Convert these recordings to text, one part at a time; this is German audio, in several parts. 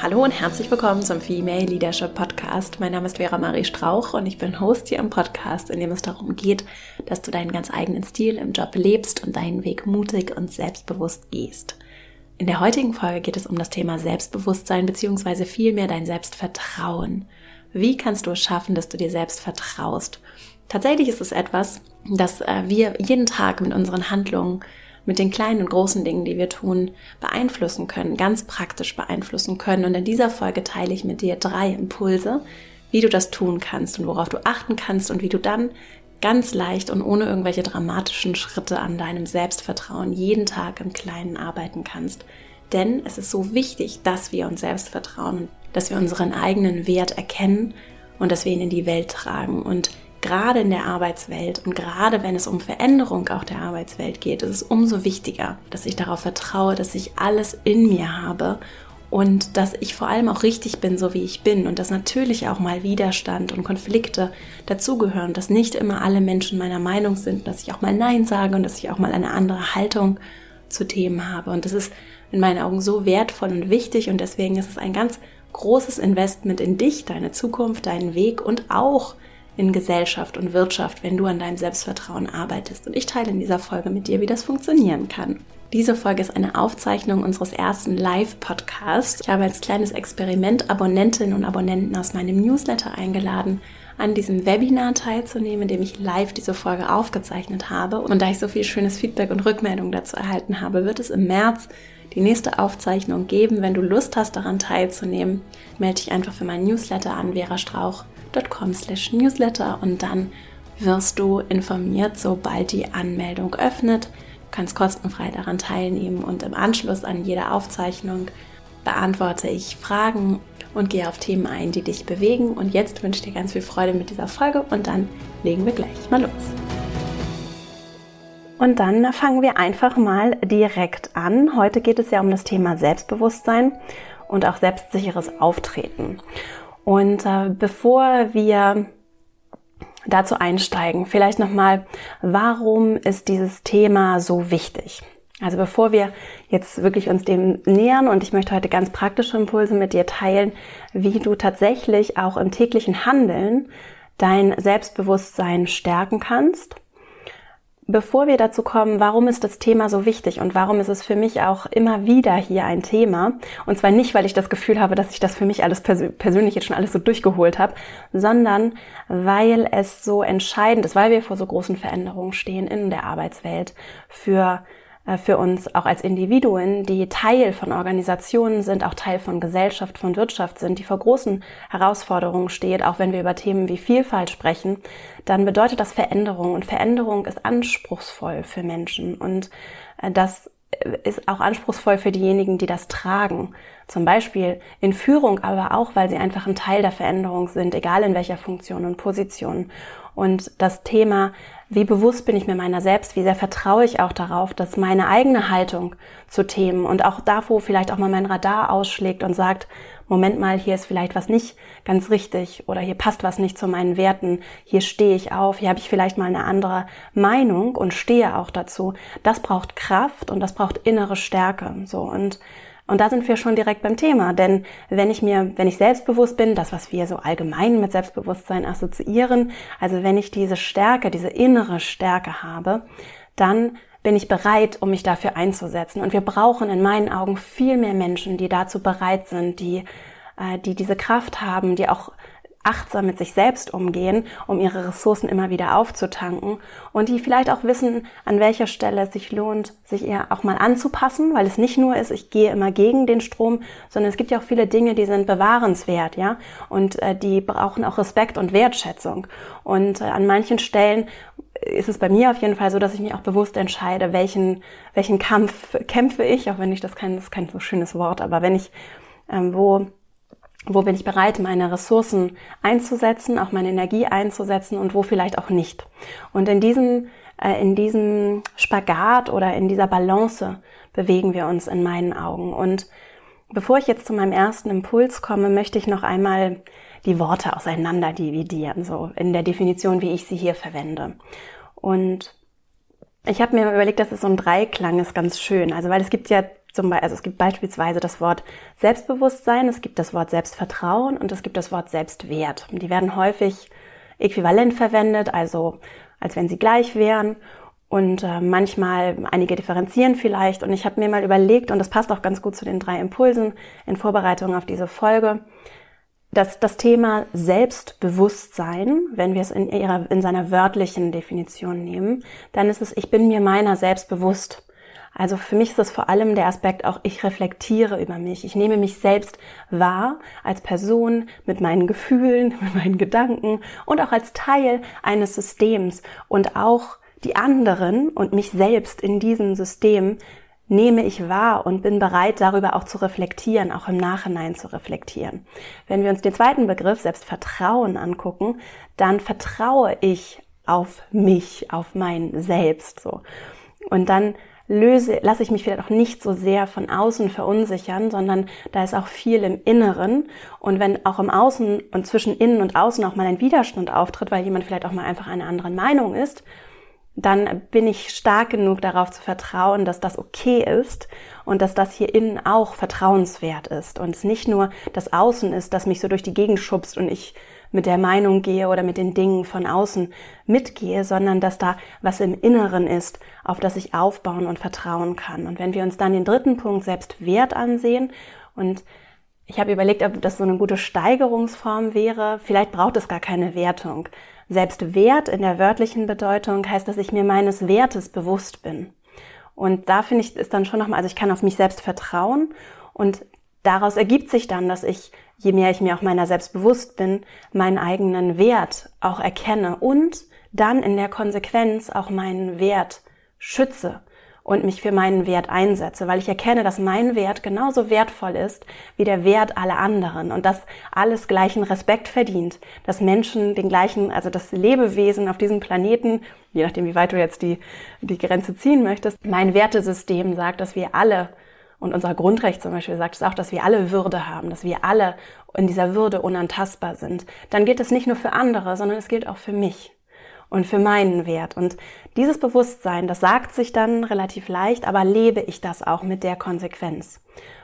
Hallo und herzlich willkommen zum Female Leadership Podcast. Mein Name ist Vera Marie Strauch und ich bin Host hier im Podcast, in dem es darum geht, dass du deinen ganz eigenen Stil im Job lebst und deinen Weg mutig und selbstbewusst gehst. In der heutigen Folge geht es um das Thema Selbstbewusstsein bzw. vielmehr dein Selbstvertrauen. Wie kannst du es schaffen, dass du dir selbst vertraust? Tatsächlich ist es etwas, das äh, wir jeden Tag mit unseren Handlungen mit den kleinen und großen Dingen, die wir tun, beeinflussen können, ganz praktisch beeinflussen können. Und in dieser Folge teile ich mit dir drei Impulse, wie du das tun kannst und worauf du achten kannst und wie du dann ganz leicht und ohne irgendwelche dramatischen Schritte an deinem Selbstvertrauen jeden Tag im Kleinen arbeiten kannst. Denn es ist so wichtig, dass wir uns selbst vertrauen, dass wir unseren eigenen Wert erkennen und dass wir ihn in die Welt tragen. Und gerade in der Arbeitswelt und gerade wenn es um Veränderung auch der Arbeitswelt geht, ist es umso wichtiger, dass ich darauf vertraue, dass ich alles in mir habe und dass ich vor allem auch richtig bin, so wie ich bin und dass natürlich auch mal Widerstand und Konflikte dazugehören, dass nicht immer alle Menschen meiner Meinung sind, dass ich auch mal Nein sage und dass ich auch mal eine andere Haltung zu Themen habe. Und das ist in meinen Augen so wertvoll und wichtig und deswegen ist es ein ganz großes Investment in dich, deine Zukunft, deinen Weg und auch in Gesellschaft und Wirtschaft, wenn du an deinem Selbstvertrauen arbeitest. Und ich teile in dieser Folge mit dir, wie das funktionieren kann. Diese Folge ist eine Aufzeichnung unseres ersten Live-Podcasts. Ich habe als kleines Experiment Abonnentinnen und Abonnenten aus meinem Newsletter eingeladen, an diesem Webinar teilzunehmen, in dem ich live diese Folge aufgezeichnet habe. Und da ich so viel schönes Feedback und Rückmeldung dazu erhalten habe, wird es im März die nächste Aufzeichnung geben. Wenn du Lust hast, daran teilzunehmen, melde dich einfach für meinen Newsletter an Vera Strauch www.ecom newsletter und dann wirst du informiert, sobald die Anmeldung öffnet. Du kannst kostenfrei daran teilnehmen und im Anschluss an jede Aufzeichnung beantworte ich Fragen und gehe auf Themen ein, die dich bewegen. Und jetzt wünsche ich dir ganz viel Freude mit dieser Folge und dann legen wir gleich mal los. Und dann fangen wir einfach mal direkt an. Heute geht es ja um das Thema Selbstbewusstsein und auch selbstsicheres Auftreten. Und äh, bevor wir dazu einsteigen, vielleicht nochmal, warum ist dieses Thema so wichtig? Also bevor wir jetzt wirklich uns dem nähern und ich möchte heute ganz praktische Impulse mit dir teilen, wie du tatsächlich auch im täglichen Handeln dein Selbstbewusstsein stärken kannst Bevor wir dazu kommen, warum ist das Thema so wichtig und warum ist es für mich auch immer wieder hier ein Thema, und zwar nicht, weil ich das Gefühl habe, dass ich das für mich alles persö persönlich jetzt schon alles so durchgeholt habe, sondern weil es so entscheidend ist, weil wir vor so großen Veränderungen stehen in der Arbeitswelt für für uns auch als Individuen, die Teil von Organisationen sind, auch Teil von Gesellschaft, von Wirtschaft sind, die vor großen Herausforderungen steht, auch wenn wir über Themen wie Vielfalt sprechen, dann bedeutet das Veränderung und Veränderung ist anspruchsvoll für Menschen und äh, das ist auch anspruchsvoll für diejenigen, die das tragen. Zum Beispiel in Führung, aber auch, weil sie einfach ein Teil der Veränderung sind, egal in welcher Funktion und Position. Und das Thema wie bewusst bin ich mir meiner selbst, wie sehr vertraue ich auch darauf, dass meine eigene Haltung zu Themen und auch da, wo vielleicht auch mal mein Radar ausschlägt und sagt, Moment mal, hier ist vielleicht was nicht ganz richtig oder hier passt was nicht zu meinen Werten, hier stehe ich auf, hier habe ich vielleicht mal eine andere Meinung und stehe auch dazu. Das braucht Kraft und das braucht innere Stärke, so und und da sind wir schon direkt beim Thema, denn wenn ich mir, wenn ich selbstbewusst bin, das, was wir so allgemein mit Selbstbewusstsein assoziieren, also wenn ich diese Stärke, diese innere Stärke habe, dann bin ich bereit, um mich dafür einzusetzen. Und wir brauchen in meinen Augen viel mehr Menschen, die dazu bereit sind, die, äh, die diese Kraft haben, die auch achtsam mit sich selbst umgehen, um ihre Ressourcen immer wieder aufzutanken und die vielleicht auch wissen, an welcher Stelle es sich lohnt, sich eher auch mal anzupassen, weil es nicht nur ist, ich gehe immer gegen den Strom, sondern es gibt ja auch viele Dinge, die sind bewahrenswert, ja, und äh, die brauchen auch Respekt und Wertschätzung. Und äh, an manchen Stellen ist es bei mir auf jeden Fall so, dass ich mich auch bewusst entscheide, welchen, welchen Kampf kämpfe ich, auch wenn ich das kein, das ist kein so schönes Wort, aber wenn ich, ähm, wo wo bin ich bereit, meine Ressourcen einzusetzen, auch meine Energie einzusetzen und wo vielleicht auch nicht. Und in diesem, äh, in diesem Spagat oder in dieser Balance bewegen wir uns in meinen Augen. Und bevor ich jetzt zu meinem ersten Impuls komme, möchte ich noch einmal die Worte auseinander dividieren, so in der Definition, wie ich sie hier verwende. Und ich habe mir überlegt, dass es so ein Dreiklang ist ganz schön. Also weil es gibt ja zum Beispiel, also es gibt beispielsweise das Wort Selbstbewusstsein, es gibt das Wort Selbstvertrauen und es gibt das Wort Selbstwert. Die werden häufig äquivalent verwendet, also als wenn sie gleich wären. Und äh, manchmal, einige differenzieren vielleicht. Und ich habe mir mal überlegt, und das passt auch ganz gut zu den drei Impulsen in Vorbereitung auf diese Folge, dass das Thema Selbstbewusstsein, wenn wir es in, ihrer, in seiner wörtlichen Definition nehmen, dann ist es, ich bin mir meiner selbst bewusst. Also für mich ist es vor allem der Aspekt auch, ich reflektiere über mich. Ich nehme mich selbst wahr als Person mit meinen Gefühlen, mit meinen Gedanken und auch als Teil eines Systems und auch die anderen und mich selbst in diesem System nehme ich wahr und bin bereit, darüber auch zu reflektieren, auch im Nachhinein zu reflektieren. Wenn wir uns den zweiten Begriff, Selbstvertrauen, angucken, dann vertraue ich auf mich, auf mein Selbst, so. Und dann löse, lasse ich mich vielleicht auch nicht so sehr von außen verunsichern, sondern da ist auch viel im Inneren. Und wenn auch im Außen und zwischen innen und außen auch mal ein Widerstand auftritt, weil jemand vielleicht auch mal einfach einer anderen Meinung ist, dann bin ich stark genug darauf zu vertrauen, dass das okay ist und dass das hier innen auch vertrauenswert ist und es nicht nur das Außen ist, das mich so durch die Gegend schubst und ich mit der Meinung gehe oder mit den Dingen von außen mitgehe, sondern dass da was im Inneren ist, auf das ich aufbauen und vertrauen kann. Und wenn wir uns dann den dritten Punkt Selbstwert ansehen und ich habe überlegt, ob das so eine gute Steigerungsform wäre. Vielleicht braucht es gar keine Wertung. Selbstwert in der wörtlichen Bedeutung heißt, dass ich mir meines Wertes bewusst bin. Und da finde ich, ist dann schon nochmal, also ich kann auf mich selbst vertrauen und daraus ergibt sich dann, dass ich, je mehr ich mir auch meiner selbst bewusst bin, meinen eigenen Wert auch erkenne und dann in der Konsequenz auch meinen Wert schütze und mich für meinen Wert einsetze, weil ich erkenne, dass mein Wert genauso wertvoll ist wie der Wert aller anderen und dass alles gleichen Respekt verdient, dass Menschen den gleichen, also das Lebewesen auf diesem Planeten, je nachdem wie weit du jetzt die, die Grenze ziehen möchtest, mein Wertesystem sagt, dass wir alle und unser Grundrecht zum Beispiel sagt es auch, dass wir alle Würde haben, dass wir alle in dieser Würde unantastbar sind. Dann gilt es nicht nur für andere, sondern es gilt auch für mich und für meinen Wert. Und dieses Bewusstsein, das sagt sich dann relativ leicht, aber lebe ich das auch mit der Konsequenz?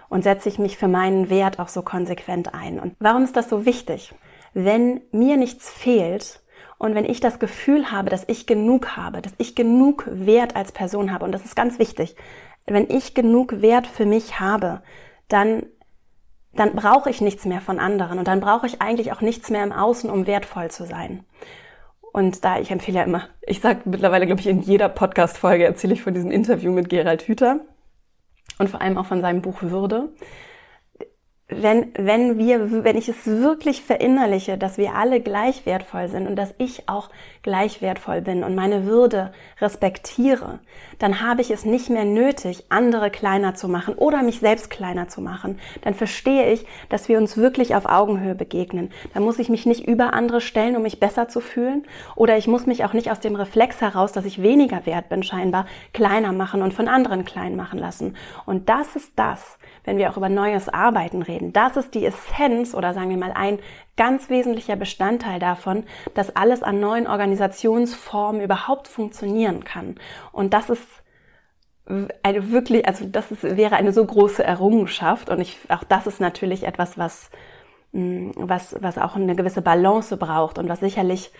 Und setze ich mich für meinen Wert auch so konsequent ein? Und warum ist das so wichtig? Wenn mir nichts fehlt, und wenn ich das Gefühl habe, dass ich genug habe, dass ich genug Wert als Person habe, und das ist ganz wichtig, wenn ich genug Wert für mich habe, dann, dann brauche ich nichts mehr von anderen und dann brauche ich eigentlich auch nichts mehr im Außen, um wertvoll zu sein. Und da, ich empfehle ja immer, ich sage mittlerweile, glaube ich, in jeder Podcast-Folge erzähle ich von diesem Interview mit Gerald Hüther und vor allem auch von seinem Buch Würde wenn, wenn wir, wenn ich es wirklich verinnerliche, dass wir alle gleich wertvoll sind und dass ich auch gleich wertvoll bin und meine Würde respektiere, dann habe ich es nicht mehr nötig, andere kleiner zu machen oder mich selbst kleiner zu machen. Dann verstehe ich, dass wir uns wirklich auf Augenhöhe begegnen. Dann muss ich mich nicht über andere stellen, um mich besser zu fühlen oder ich muss mich auch nicht aus dem Reflex heraus, dass ich weniger wert bin, scheinbar kleiner machen und von anderen klein machen lassen. Und das ist das, wenn wir auch über neues Arbeiten reden. Das ist die Essenz oder sagen wir mal ein ganz wesentlicher Bestandteil davon, dass alles an neuen Organisationsformen überhaupt funktionieren kann. Und das ist eine wirklich, also das ist, wäre eine so große Errungenschaft und ich, auch das ist natürlich etwas, was, mm, was, was auch eine gewisse Balance braucht und was sicherlich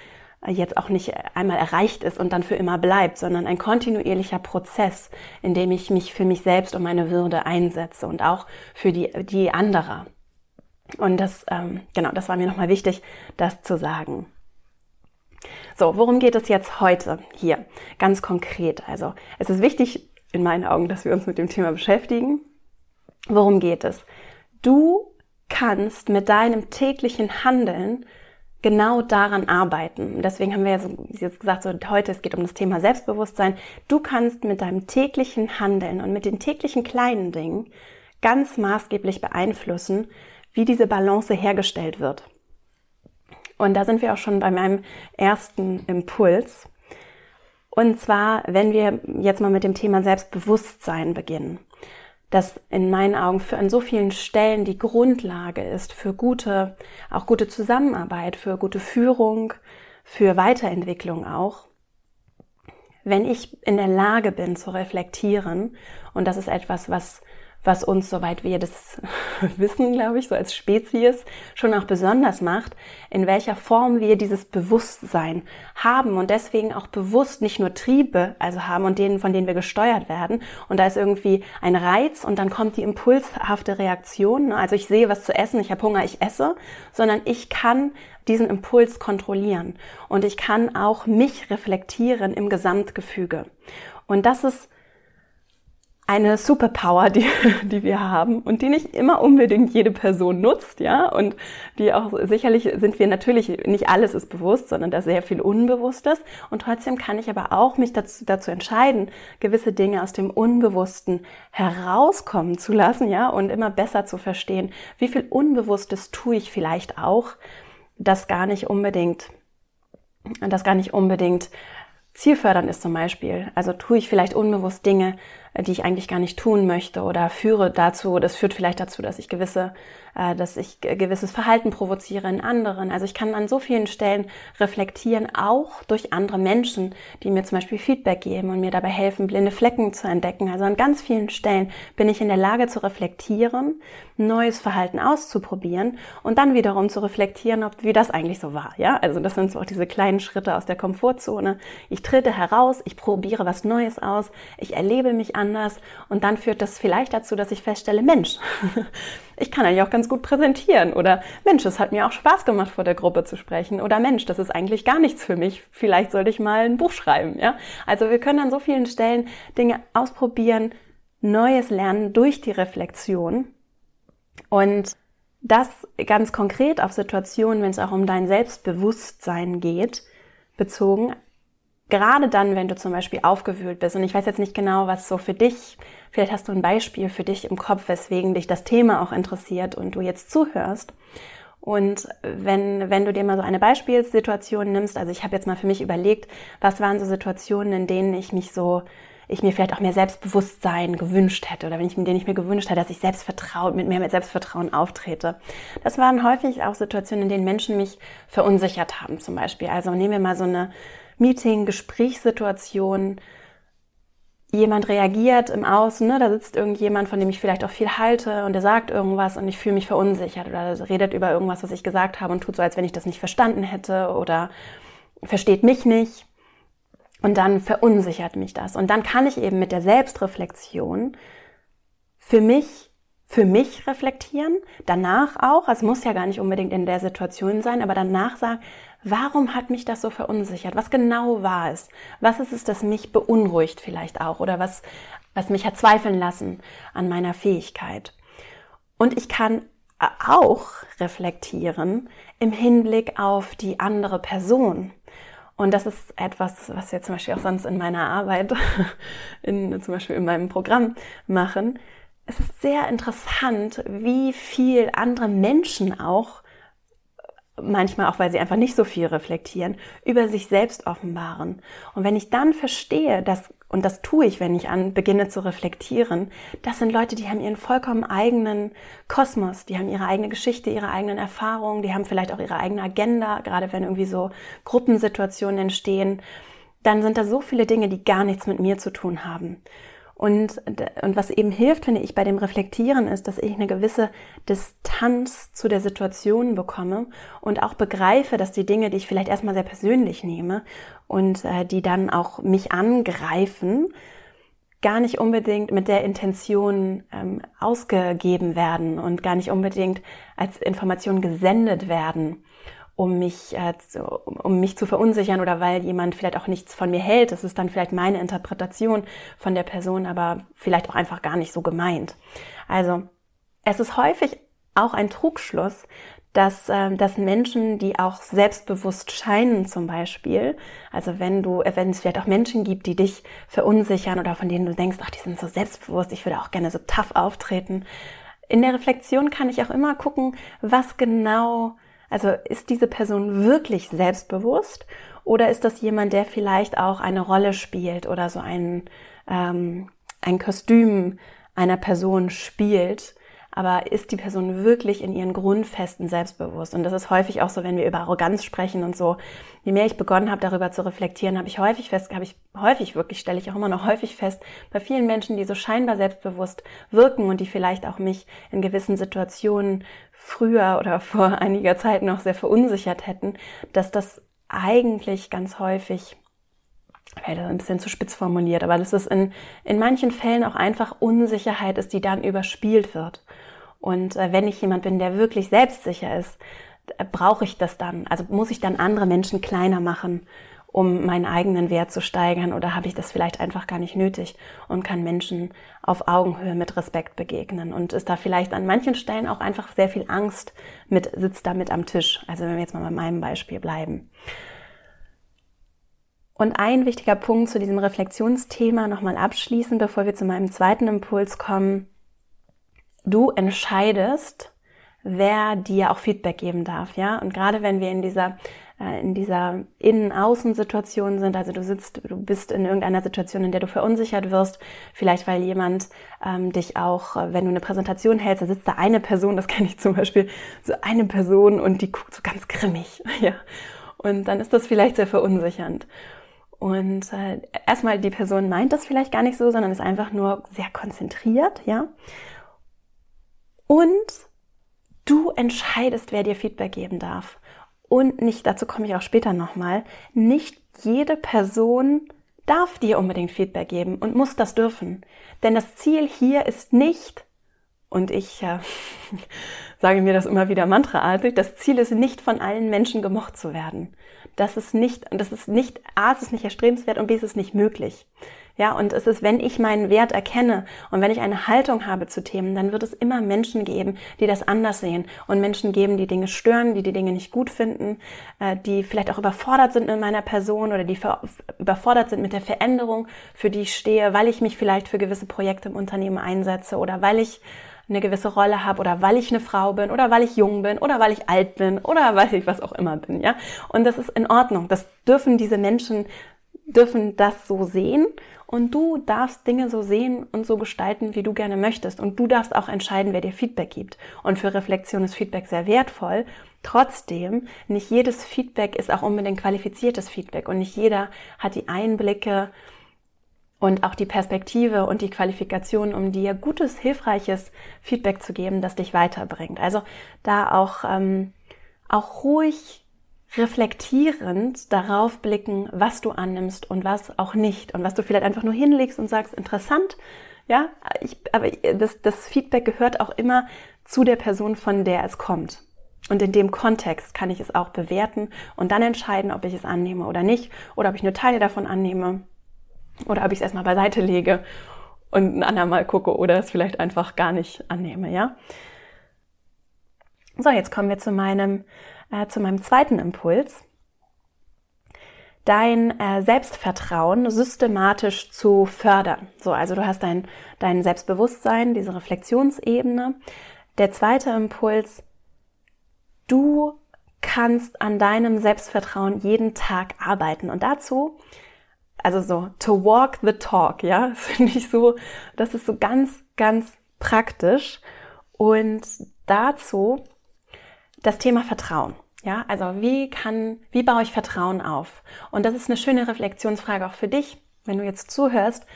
jetzt auch nicht einmal erreicht ist und dann für immer bleibt, sondern ein kontinuierlicher Prozess, in dem ich mich für mich selbst und meine Würde einsetze und auch für die, die anderer. Und das, ähm, genau, das war mir nochmal wichtig, das zu sagen. So, worum geht es jetzt heute hier? Ganz konkret. Also, es ist wichtig in meinen Augen, dass wir uns mit dem Thema beschäftigen. Worum geht es? Du kannst mit deinem täglichen Handeln genau daran arbeiten. Deswegen haben wir ja so, jetzt gesagt, so heute, es geht um das Thema Selbstbewusstsein. Du kannst mit deinem täglichen Handeln und mit den täglichen kleinen Dingen ganz maßgeblich beeinflussen, wie diese Balance hergestellt wird. Und da sind wir auch schon bei meinem ersten Impuls. Und zwar, wenn wir jetzt mal mit dem Thema Selbstbewusstsein beginnen das in meinen Augen für an so vielen Stellen die Grundlage ist für gute, auch gute Zusammenarbeit, für gute Führung, für Weiterentwicklung auch. Wenn ich in der Lage bin zu reflektieren, und das ist etwas, was was uns, soweit wir das wissen, glaube ich, so als Spezies schon auch besonders macht, in welcher Form wir dieses Bewusstsein haben und deswegen auch bewusst nicht nur Triebe, also haben und denen, von denen wir gesteuert werden. Und da ist irgendwie ein Reiz und dann kommt die impulshafte Reaktion. Ne? Also ich sehe was zu essen, ich habe Hunger, ich esse, sondern ich kann diesen Impuls kontrollieren und ich kann auch mich reflektieren im Gesamtgefüge. Und das ist eine Superpower, die, die wir haben und die nicht immer unbedingt jede Person nutzt, ja, und die auch sicherlich sind wir natürlich, nicht alles ist bewusst, sondern da sehr viel Unbewusstes und trotzdem kann ich aber auch mich dazu, dazu entscheiden, gewisse Dinge aus dem Unbewussten herauskommen zu lassen, ja, und immer besser zu verstehen, wie viel Unbewusstes tue ich vielleicht auch, das gar nicht unbedingt, das gar nicht unbedingt zielfördernd ist zum Beispiel. Also tue ich vielleicht unbewusst Dinge, die ich eigentlich gar nicht tun möchte oder führe dazu, das führt vielleicht dazu, dass ich gewisse, äh, dass ich gewisses Verhalten provoziere in anderen. Also ich kann an so vielen Stellen reflektieren, auch durch andere Menschen, die mir zum Beispiel Feedback geben und mir dabei helfen, blinde Flecken zu entdecken. Also an ganz vielen Stellen bin ich in der Lage zu reflektieren, neues Verhalten auszuprobieren und dann wiederum zu reflektieren, ob wie das eigentlich so war. Ja, also das sind so auch diese kleinen Schritte aus der Komfortzone. Ich trete heraus, ich probiere was Neues aus, ich erlebe mich anders. Und dann führt das vielleicht dazu, dass ich feststelle, Mensch, ich kann eigentlich auch ganz gut präsentieren. Oder Mensch, es hat mir auch Spaß gemacht, vor der Gruppe zu sprechen. Oder Mensch, das ist eigentlich gar nichts für mich, vielleicht sollte ich mal ein Buch schreiben, ja? Also wir können an so vielen Stellen Dinge ausprobieren, Neues lernen durch die Reflexion. Und das ganz konkret auf Situationen, wenn es auch um dein Selbstbewusstsein geht, bezogen gerade dann, wenn du zum Beispiel aufgewühlt bist, und ich weiß jetzt nicht genau, was so für dich, vielleicht hast du ein Beispiel für dich im Kopf, weswegen dich das Thema auch interessiert und du jetzt zuhörst. Und wenn, wenn du dir mal so eine Beispielssituation nimmst, also ich habe jetzt mal für mich überlegt, was waren so Situationen, in denen ich mich so, ich mir vielleicht auch mehr Selbstbewusstsein gewünscht hätte oder wenn ich, in denen ich mir gewünscht hätte, dass ich selbstvertraut, mit mehr mit Selbstvertrauen auftrete. Das waren häufig auch Situationen, in denen Menschen mich verunsichert haben zum Beispiel. Also nehmen wir mal so eine Meeting, Gesprächssituation, jemand reagiert im Außen, ne, da sitzt irgendjemand, von dem ich vielleicht auch viel halte und der sagt irgendwas und ich fühle mich verunsichert oder redet über irgendwas, was ich gesagt habe und tut so, als wenn ich das nicht verstanden hätte oder versteht mich nicht. Und dann verunsichert mich das. Und dann kann ich eben mit der Selbstreflexion für mich für mich reflektieren, danach auch, also es muss ja gar nicht unbedingt in der Situation sein, aber danach sagen, warum hat mich das so verunsichert? Was genau war es? Was ist es, das mich beunruhigt vielleicht auch oder was, was mich hat zweifeln lassen an meiner Fähigkeit? Und ich kann auch reflektieren im Hinblick auf die andere Person. Und das ist etwas, was wir zum Beispiel auch sonst in meiner Arbeit, in, zum Beispiel in meinem Programm machen, es ist sehr interessant, wie viel andere Menschen auch, manchmal auch weil sie einfach nicht so viel reflektieren, über sich selbst offenbaren. Und wenn ich dann verstehe, dass, und das tue ich, wenn ich an beginne zu reflektieren, das sind Leute, die haben ihren vollkommen eigenen Kosmos, die haben ihre eigene Geschichte, ihre eigenen Erfahrungen, die haben vielleicht auch ihre eigene Agenda, gerade wenn irgendwie so Gruppensituationen entstehen, dann sind da so viele Dinge, die gar nichts mit mir zu tun haben. Und, und was eben hilft, finde ich, bei dem Reflektieren ist, dass ich eine gewisse Distanz zu der Situation bekomme und auch begreife, dass die Dinge, die ich vielleicht erstmal sehr persönlich nehme und äh, die dann auch mich angreifen, gar nicht unbedingt mit der Intention ähm, ausgegeben werden und gar nicht unbedingt als Information gesendet werden um mich, äh, um mich zu verunsichern oder weil jemand vielleicht auch nichts von mir hält. Das ist dann vielleicht meine Interpretation von der Person, aber vielleicht auch einfach gar nicht so gemeint. Also es ist häufig auch ein Trugschluss, dass, äh, dass Menschen, die auch selbstbewusst scheinen zum Beispiel, also wenn du, wenn es vielleicht auch Menschen gibt, die dich verunsichern oder von denen du denkst, ach, die sind so selbstbewusst, ich würde auch gerne so tough auftreten. In der Reflexion kann ich auch immer gucken, was genau also ist diese Person wirklich selbstbewusst oder ist das jemand, der vielleicht auch eine Rolle spielt oder so ein, ähm, ein Kostüm einer Person spielt, aber ist die Person wirklich in ihren Grundfesten selbstbewusst? Und das ist häufig auch so, wenn wir über Arroganz sprechen und so. Je mehr ich begonnen habe, darüber zu reflektieren, habe ich häufig fest, habe ich häufig wirklich, stelle ich auch immer noch häufig fest, bei vielen Menschen, die so scheinbar selbstbewusst wirken und die vielleicht auch mich in gewissen Situationen früher oder vor einiger Zeit noch sehr verunsichert hätten, dass das eigentlich ganz häufig das ein bisschen zu spitz formuliert, aber dass es in, in manchen Fällen auch einfach Unsicherheit ist, die dann überspielt wird. Und äh, wenn ich jemand bin, der wirklich selbstsicher ist, äh, brauche ich das dann? Also muss ich dann andere Menschen kleiner machen, um meinen eigenen Wert zu steigern oder habe ich das vielleicht einfach gar nicht nötig und kann Menschen auf Augenhöhe mit Respekt begegnen und ist da vielleicht an manchen Stellen auch einfach sehr viel Angst mit, sitzt da mit am Tisch. Also wenn wir jetzt mal bei meinem Beispiel bleiben. Und ein wichtiger Punkt zu diesem Reflexionsthema nochmal abschließen, bevor wir zu meinem zweiten Impuls kommen. Du entscheidest, wer dir auch Feedback geben darf, ja? Und gerade wenn wir in dieser äh, in dieser Innen-Außen-Situation sind, also du sitzt, du bist in irgendeiner Situation, in der du verunsichert wirst, vielleicht weil jemand ähm, dich auch, äh, wenn du eine Präsentation hältst, da sitzt da eine Person, das kenne ich zum Beispiel, so eine Person und die guckt so ganz grimmig, ja. Und dann ist das vielleicht sehr verunsichernd. Und äh, erstmal, die Person meint das vielleicht gar nicht so, sondern ist einfach nur sehr konzentriert, ja. Und du entscheidest, wer dir Feedback geben darf. Und nicht, dazu komme ich auch später nochmal, nicht jede Person darf dir unbedingt Feedback geben und muss das dürfen. Denn das Ziel hier ist nicht, und ich äh, sage mir das immer wieder mantraartig, das Ziel ist nicht von allen Menschen gemocht zu werden das ist nicht, das ist nicht, A, es ist nicht erstrebenswert und B, es ist nicht möglich. Ja, und es ist, wenn ich meinen Wert erkenne und wenn ich eine Haltung habe zu Themen, dann wird es immer Menschen geben, die das anders sehen und Menschen geben, die Dinge stören, die die Dinge nicht gut finden, äh, die vielleicht auch überfordert sind mit meiner Person oder die überfordert sind mit der Veränderung, für die ich stehe, weil ich mich vielleicht für gewisse Projekte im Unternehmen einsetze oder weil ich eine gewisse Rolle habe oder weil ich eine Frau bin oder weil ich jung bin oder weil ich alt bin oder weil ich was auch immer bin, ja. Und das ist in Ordnung. Das dürfen diese Menschen, dürfen das so sehen und du darfst Dinge so sehen und so gestalten, wie du gerne möchtest. Und du darfst auch entscheiden, wer dir Feedback gibt. Und für Reflexion ist Feedback sehr wertvoll. Trotzdem, nicht jedes Feedback ist auch unbedingt qualifiziertes Feedback und nicht jeder hat die Einblicke, und auch die Perspektive und die Qualifikation, um dir gutes, hilfreiches Feedback zu geben, das dich weiterbringt. Also da auch, ähm, auch ruhig reflektierend darauf blicken, was du annimmst und was auch nicht und was du vielleicht einfach nur hinlegst und sagst, interessant, ja, ich, aber das, das Feedback gehört auch immer zu der Person, von der es kommt. Und in dem Kontext kann ich es auch bewerten und dann entscheiden, ob ich es annehme oder nicht oder ob ich nur Teile davon annehme oder ob ich es erstmal beiseite lege und ein andermal gucke oder es vielleicht einfach gar nicht annehme, ja. So, jetzt kommen wir zu meinem, äh, zu meinem zweiten Impuls. Dein äh, Selbstvertrauen systematisch zu fördern. So, also du hast dein, dein Selbstbewusstsein, diese Reflexionsebene. Der zweite Impuls, du kannst an deinem Selbstvertrauen jeden Tag arbeiten. Und dazu also so to walk the talk, ja, finde ich so, das ist so ganz, ganz praktisch. Und dazu das Thema Vertrauen. Ja, also wie kann, wie baue ich Vertrauen auf? Und das ist eine schöne Reflexionsfrage auch für dich, wenn du jetzt zuhörst.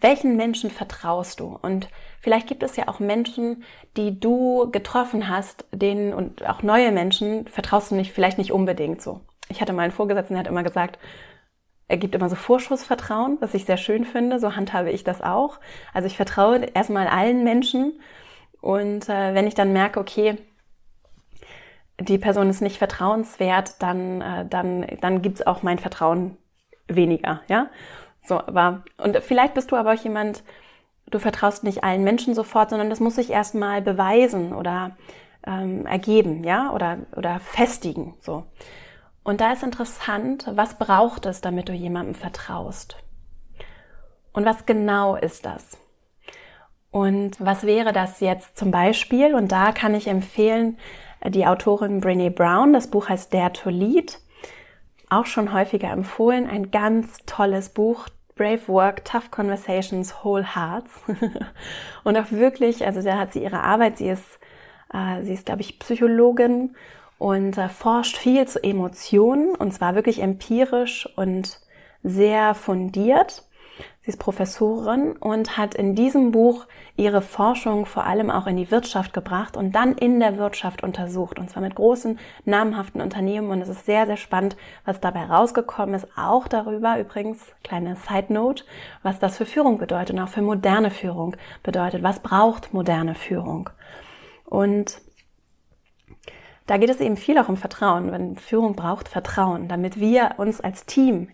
Welchen Menschen vertraust du? Und vielleicht gibt es ja auch Menschen, die du getroffen hast, denen und auch neue Menschen vertraust du nicht, vielleicht nicht unbedingt so. Ich hatte mal einen Vorgesetzten, der hat immer gesagt, er gibt immer so Vorschussvertrauen, was ich sehr schön finde. So handhabe ich das auch. Also ich vertraue erstmal allen Menschen und äh, wenn ich dann merke, okay, die Person ist nicht vertrauenswert, dann, äh, dann, dann gibt's auch mein Vertrauen weniger, ja. So, aber, und vielleicht bist du aber auch jemand, du vertraust nicht allen Menschen sofort, sondern das muss sich erstmal beweisen oder ähm, ergeben, ja, oder, oder festigen, so. Und da ist interessant, was braucht es, damit du jemandem vertraust? Und was genau ist das? Und was wäre das jetzt zum Beispiel? Und da kann ich empfehlen, die Autorin Brene Brown, das Buch heißt Dare to Lead, auch schon häufiger empfohlen, ein ganz tolles Buch, Brave Work, Tough Conversations, Whole Hearts. und auch wirklich, also da hat sie ihre Arbeit, sie ist, äh, sie ist, glaube ich, Psychologin und äh, forscht viel zu Emotionen. Und zwar wirklich empirisch und sehr fundiert. Sie ist Professorin und hat in diesem Buch ihre Forschung vor allem auch in die Wirtschaft gebracht und dann in der Wirtschaft untersucht. Und zwar mit großen, namhaften Unternehmen. Und es ist sehr, sehr spannend, was dabei rausgekommen ist. Auch darüber übrigens, kleine Side Note, was das für Führung bedeutet und auch für moderne Führung bedeutet. Was braucht moderne Führung? Und da geht es eben viel auch um Vertrauen. Wenn Führung braucht Vertrauen, damit wir uns als Team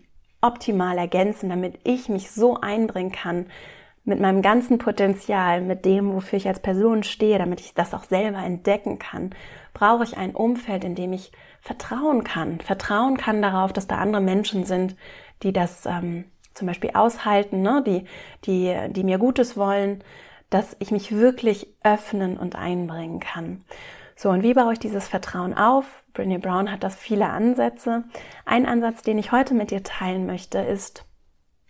optimal ergänzen, damit ich mich so einbringen kann mit meinem ganzen Potenzial, mit dem, wofür ich als Person stehe, damit ich das auch selber entdecken kann, brauche ich ein Umfeld, in dem ich vertrauen kann. Vertrauen kann darauf, dass da andere Menschen sind, die das ähm, zum Beispiel aushalten, ne? die, die, die mir Gutes wollen, dass ich mich wirklich öffnen und einbringen kann. So, und wie baue ich dieses Vertrauen auf? Brené Brown hat das viele Ansätze. Ein Ansatz, den ich heute mit dir teilen möchte, ist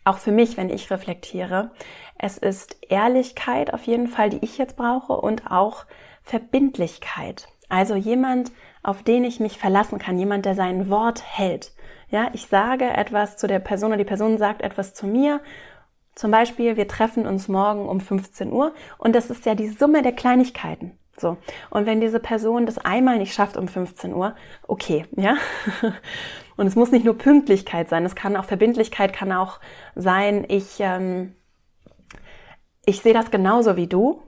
auch für mich, wenn ich reflektiere, es ist Ehrlichkeit auf jeden Fall, die ich jetzt brauche und auch Verbindlichkeit. Also jemand, auf den ich mich verlassen kann, jemand, der sein Wort hält. Ja, ich sage etwas zu der Person oder die Person sagt etwas zu mir. Zum Beispiel, wir treffen uns morgen um 15 Uhr und das ist ja die Summe der Kleinigkeiten. So. Und wenn diese Person das einmal nicht schafft um 15 Uhr, okay, ja. Und es muss nicht nur Pünktlichkeit sein, es kann auch Verbindlichkeit, kann auch sein, ich, ähm, ich sehe das genauso wie du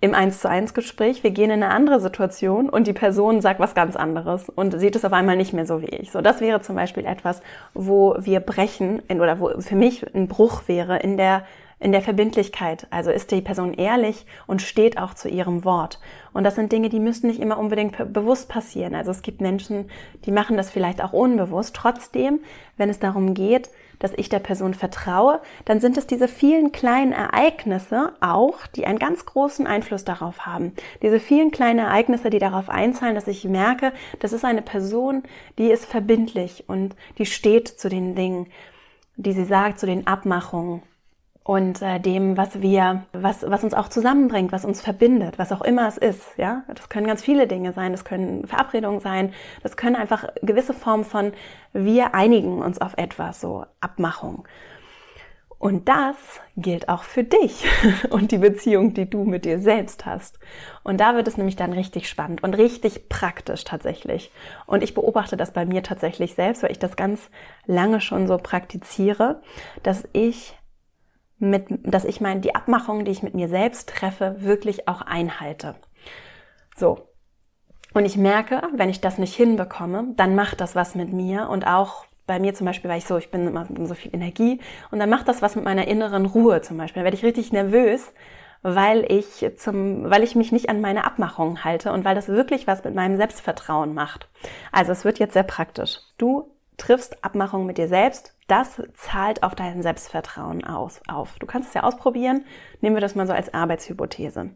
im 1 zu 1 Gespräch. Wir gehen in eine andere Situation und die Person sagt was ganz anderes und sieht es auf einmal nicht mehr so wie ich. So, das wäre zum Beispiel etwas, wo wir brechen oder wo für mich ein Bruch wäre in der in der Verbindlichkeit. Also ist die Person ehrlich und steht auch zu ihrem Wort. Und das sind Dinge, die müssen nicht immer unbedingt bewusst passieren. Also es gibt Menschen, die machen das vielleicht auch unbewusst. Trotzdem, wenn es darum geht, dass ich der Person vertraue, dann sind es diese vielen kleinen Ereignisse auch, die einen ganz großen Einfluss darauf haben. Diese vielen kleinen Ereignisse, die darauf einzahlen, dass ich merke, das ist eine Person, die ist verbindlich und die steht zu den Dingen, die sie sagt, zu den Abmachungen und äh, dem, was wir, was, was uns auch zusammenbringt, was uns verbindet, was auch immer es ist. Ja, das können ganz viele Dinge sein, das können Verabredungen sein, das können einfach gewisse Formen von wir einigen uns auf etwas, so Abmachung. Und das gilt auch für dich und die Beziehung, die du mit dir selbst hast. Und da wird es nämlich dann richtig spannend und richtig praktisch tatsächlich. Und ich beobachte das bei mir tatsächlich selbst, weil ich das ganz lange schon so praktiziere, dass ich mit, dass ich meine, die Abmachungen, die ich mit mir selbst treffe, wirklich auch einhalte. So. Und ich merke, wenn ich das nicht hinbekomme, dann macht das was mit mir und auch bei mir zum Beispiel, weil ich so, ich bin immer so viel Energie und dann macht das was mit meiner inneren Ruhe zum Beispiel. Dann werde ich richtig nervös, weil ich zum, weil ich mich nicht an meine Abmachungen halte und weil das wirklich was mit meinem Selbstvertrauen macht. Also es wird jetzt sehr praktisch. Du triffst Abmachungen mit dir selbst, das zahlt auf dein Selbstvertrauen aus, auf. Du kannst es ja ausprobieren. Nehmen wir das mal so als Arbeitshypothese.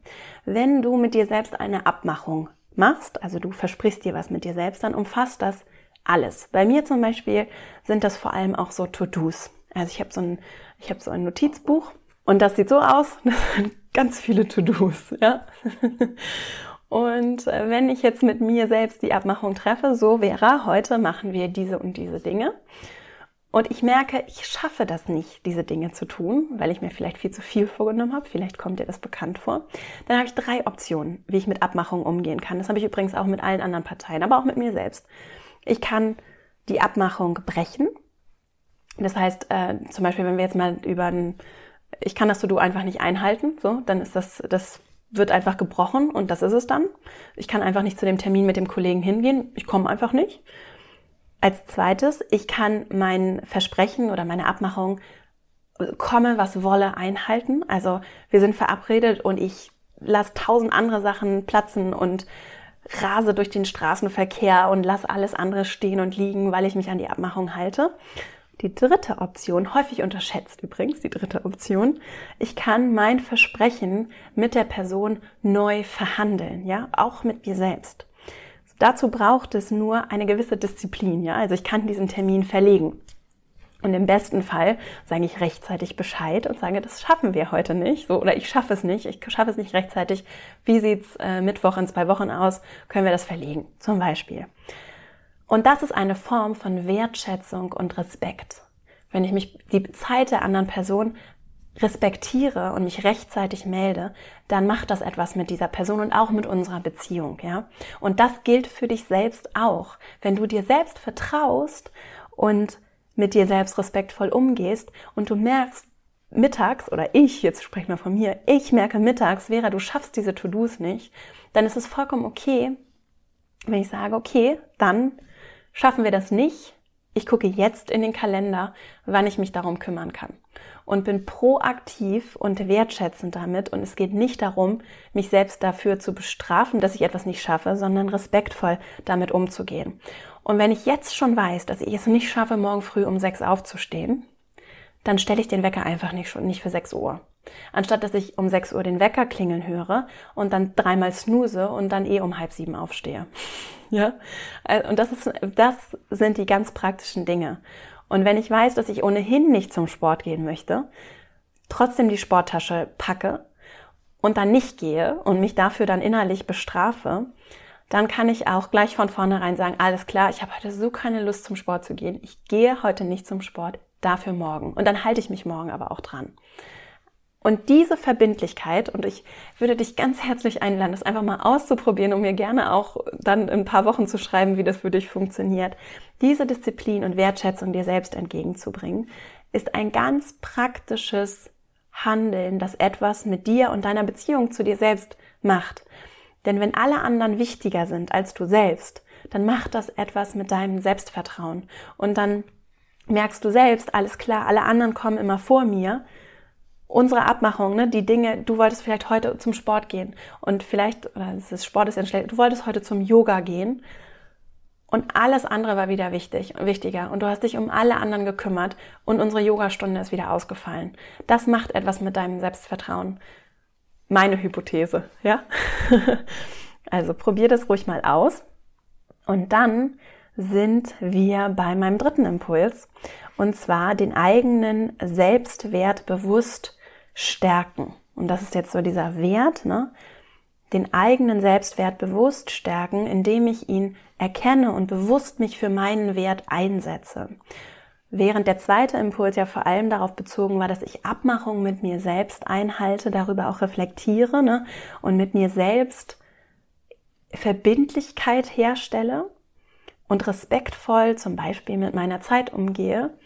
Wenn du mit dir selbst eine Abmachung machst, also du versprichst dir was mit dir selbst, dann umfasst das alles. Bei mir zum Beispiel sind das vor allem auch so To-Dos. Also ich habe so ein, so ein Notizbuch und das sieht so aus, das sind ganz viele To-Dos, ja. Und äh, wenn ich jetzt mit mir selbst die Abmachung treffe, so wäre, heute machen wir diese und diese Dinge. Und ich merke, ich schaffe das nicht, diese Dinge zu tun, weil ich mir vielleicht viel zu viel vorgenommen habe. Vielleicht kommt dir das bekannt vor. Dann habe ich drei Optionen, wie ich mit Abmachungen umgehen kann. Das habe ich übrigens auch mit allen anderen Parteien, aber auch mit mir selbst. Ich kann die Abmachung brechen. Das heißt, äh, zum Beispiel, wenn wir jetzt mal über ein, ich kann das To-Do einfach nicht einhalten, so, dann ist das, das wird einfach gebrochen und das ist es dann. Ich kann einfach nicht zu dem Termin mit dem Kollegen hingehen. Ich komme einfach nicht. Als zweites, ich kann mein Versprechen oder meine Abmachung komme, was wolle, einhalten. Also wir sind verabredet und ich lasse tausend andere Sachen platzen und rase durch den Straßenverkehr und lass alles andere stehen und liegen, weil ich mich an die Abmachung halte. Die dritte Option, häufig unterschätzt übrigens, die dritte Option, ich kann mein Versprechen mit der Person neu verhandeln, ja, auch mit mir selbst. Dazu braucht es nur eine gewisse Disziplin, ja, also ich kann diesen Termin verlegen. Und im besten Fall sage ich rechtzeitig Bescheid und sage, das schaffen wir heute nicht. So, oder ich schaffe es nicht, ich schaffe es nicht rechtzeitig. Wie sieht's äh, Mittwoch in zwei Wochen aus? Können wir das verlegen? Zum Beispiel. Und das ist eine Form von Wertschätzung und Respekt. Wenn ich mich die Zeit der anderen Person respektiere und mich rechtzeitig melde, dann macht das etwas mit dieser Person und auch mit unserer Beziehung, ja. Und das gilt für dich selbst auch. Wenn du dir selbst vertraust und mit dir selbst respektvoll umgehst und du merkst mittags, oder ich, jetzt spreche mal von mir, ich merke mittags, Vera, du schaffst diese To-Dos nicht, dann ist es vollkommen okay, wenn ich sage, okay, dann schaffen wir das nicht. Ich gucke jetzt in den Kalender, wann ich mich darum kümmern kann. Und bin proaktiv und wertschätzend damit. Und es geht nicht darum, mich selbst dafür zu bestrafen, dass ich etwas nicht schaffe, sondern respektvoll damit umzugehen. Und wenn ich jetzt schon weiß, dass ich es nicht schaffe, morgen früh um sechs aufzustehen, dann stelle ich den Wecker einfach nicht, nicht für sechs Uhr. Anstatt dass ich um sechs Uhr den Wecker klingeln höre und dann dreimal snooze und dann eh um halb sieben aufstehe. Ja? Äh, und das ist, das sind die ganz praktischen Dinge. Und wenn ich weiß, dass ich ohnehin nicht zum Sport gehen möchte, trotzdem die Sporttasche packe und dann nicht gehe und mich dafür dann innerlich bestrafe, dann kann ich auch gleich von vornherein sagen, alles klar, ich habe heute so keine Lust zum Sport zu gehen. Ich gehe heute nicht zum Sport, dafür morgen. Und dann halte ich mich morgen aber auch dran. Und diese Verbindlichkeit, und ich würde dich ganz herzlich einladen, das einfach mal auszuprobieren, um mir gerne auch dann in ein paar Wochen zu schreiben, wie das für dich funktioniert, diese Disziplin und Wertschätzung dir selbst entgegenzubringen, ist ein ganz praktisches Handeln, das etwas mit dir und deiner Beziehung zu dir selbst macht. Denn wenn alle anderen wichtiger sind als du selbst, dann macht das etwas mit deinem Selbstvertrauen. Und dann merkst du selbst, alles klar, alle anderen kommen immer vor mir. Unsere Abmachung, ne, die Dinge, du wolltest vielleicht heute zum Sport gehen und vielleicht, oder das Sport ist schlecht, du wolltest heute zum Yoga gehen und alles andere war wieder wichtig, wichtiger und du hast dich um alle anderen gekümmert und unsere Yogastunde ist wieder ausgefallen. Das macht etwas mit deinem Selbstvertrauen meine Hypothese, ja? also probier das ruhig mal aus. Und dann sind wir bei meinem dritten Impuls, und zwar den eigenen Selbstwert bewusst stärken. Und das ist jetzt so dieser Wert, ne? Den eigenen Selbstwert bewusst stärken, indem ich ihn erkenne und bewusst mich für meinen Wert einsetze. Während der zweite Impuls ja vor allem darauf bezogen war, dass ich Abmachungen mit mir selbst einhalte, darüber auch reflektiere ne, und mit mir selbst Verbindlichkeit herstelle und respektvoll zum Beispiel mit meiner Zeit umgehe,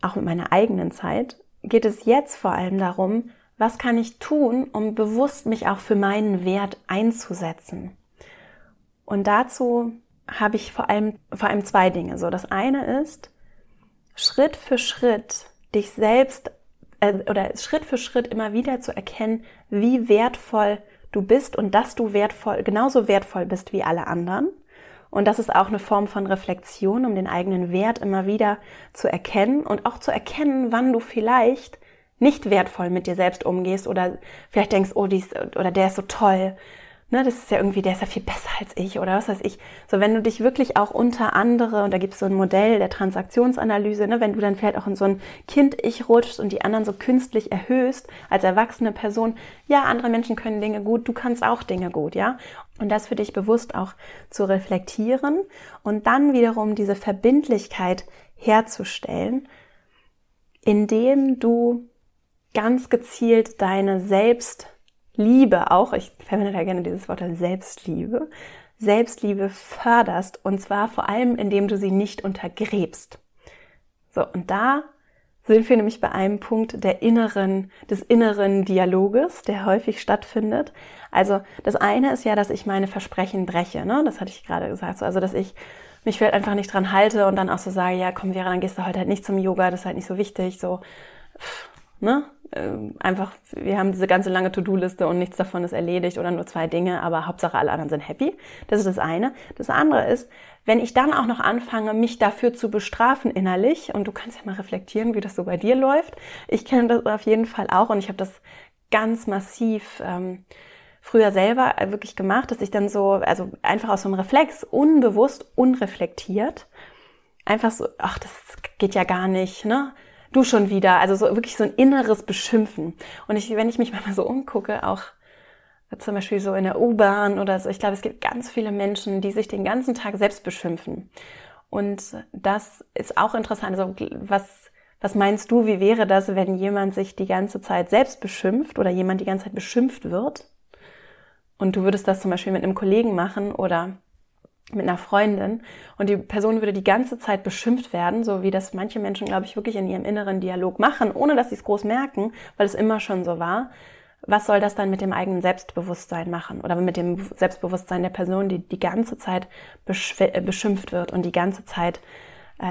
auch mit meiner eigenen Zeit, geht es jetzt vor allem darum, was kann ich tun, um bewusst mich auch für meinen Wert einzusetzen. Und dazu habe ich vor allem, vor allem zwei Dinge. So, das eine ist, Schritt für Schritt dich selbst äh, oder Schritt für Schritt immer wieder zu erkennen, wie wertvoll du bist und dass du wertvoll, genauso wertvoll bist wie alle anderen. Und das ist auch eine Form von Reflexion, um den eigenen Wert immer wieder zu erkennen und auch zu erkennen, wann du vielleicht nicht wertvoll mit dir selbst umgehst oder vielleicht denkst, oh, dies oder der ist so toll ne, das ist ja irgendwie, der ist ja viel besser als ich oder was weiß ich. So, wenn du dich wirklich auch unter andere, und da gibt es so ein Modell der Transaktionsanalyse, ne, wenn du dann vielleicht auch in so ein Kind-Ich rutschst und die anderen so künstlich erhöhst als erwachsene Person, ja, andere Menschen können Dinge gut, du kannst auch Dinge gut, ja. Und das für dich bewusst auch zu reflektieren und dann wiederum diese Verbindlichkeit herzustellen, indem du ganz gezielt deine Selbst Liebe auch, ich verwende da gerne dieses Wort Selbstliebe, Selbstliebe förderst und zwar vor allem, indem du sie nicht untergräbst. So, und da sind wir nämlich bei einem Punkt der inneren, des inneren Dialoges, der häufig stattfindet. Also das eine ist ja, dass ich meine Versprechen breche, ne? Das hatte ich gerade gesagt. So, also dass ich mich vielleicht einfach nicht dran halte und dann auch so sage, ja, komm, Vera, dann gehst du heute halt nicht zum Yoga, das ist halt nicht so wichtig. So, ne? Äh, einfach, wir haben diese ganze lange To-Do-Liste und nichts davon ist erledigt oder nur zwei Dinge, aber Hauptsache alle anderen sind happy. Das ist das eine. Das andere ist, wenn ich dann auch noch anfange, mich dafür zu bestrafen innerlich, und du kannst ja mal reflektieren, wie das so bei dir läuft. Ich kenne das auf jeden Fall auch und ich habe das ganz massiv ähm, früher selber wirklich gemacht, dass ich dann so, also einfach aus so einem Reflex, unbewusst, unreflektiert, einfach so, ach, das geht ja gar nicht, ne? Du schon wieder. Also so wirklich so ein inneres Beschimpfen. Und ich, wenn ich mich mal so umgucke, auch zum Beispiel so in der U-Bahn oder so, ich glaube, es gibt ganz viele Menschen, die sich den ganzen Tag selbst beschimpfen. Und das ist auch interessant. Also was, was meinst du, wie wäre das, wenn jemand sich die ganze Zeit selbst beschimpft oder jemand die ganze Zeit beschimpft wird? Und du würdest das zum Beispiel mit einem Kollegen machen oder mit einer Freundin und die Person würde die ganze Zeit beschimpft werden, so wie das manche Menschen, glaube ich, wirklich in ihrem inneren Dialog machen, ohne dass sie es groß merken, weil es immer schon so war. Was soll das dann mit dem eigenen Selbstbewusstsein machen oder mit dem Selbstbewusstsein der Person, die die ganze Zeit äh, beschimpft wird und die ganze Zeit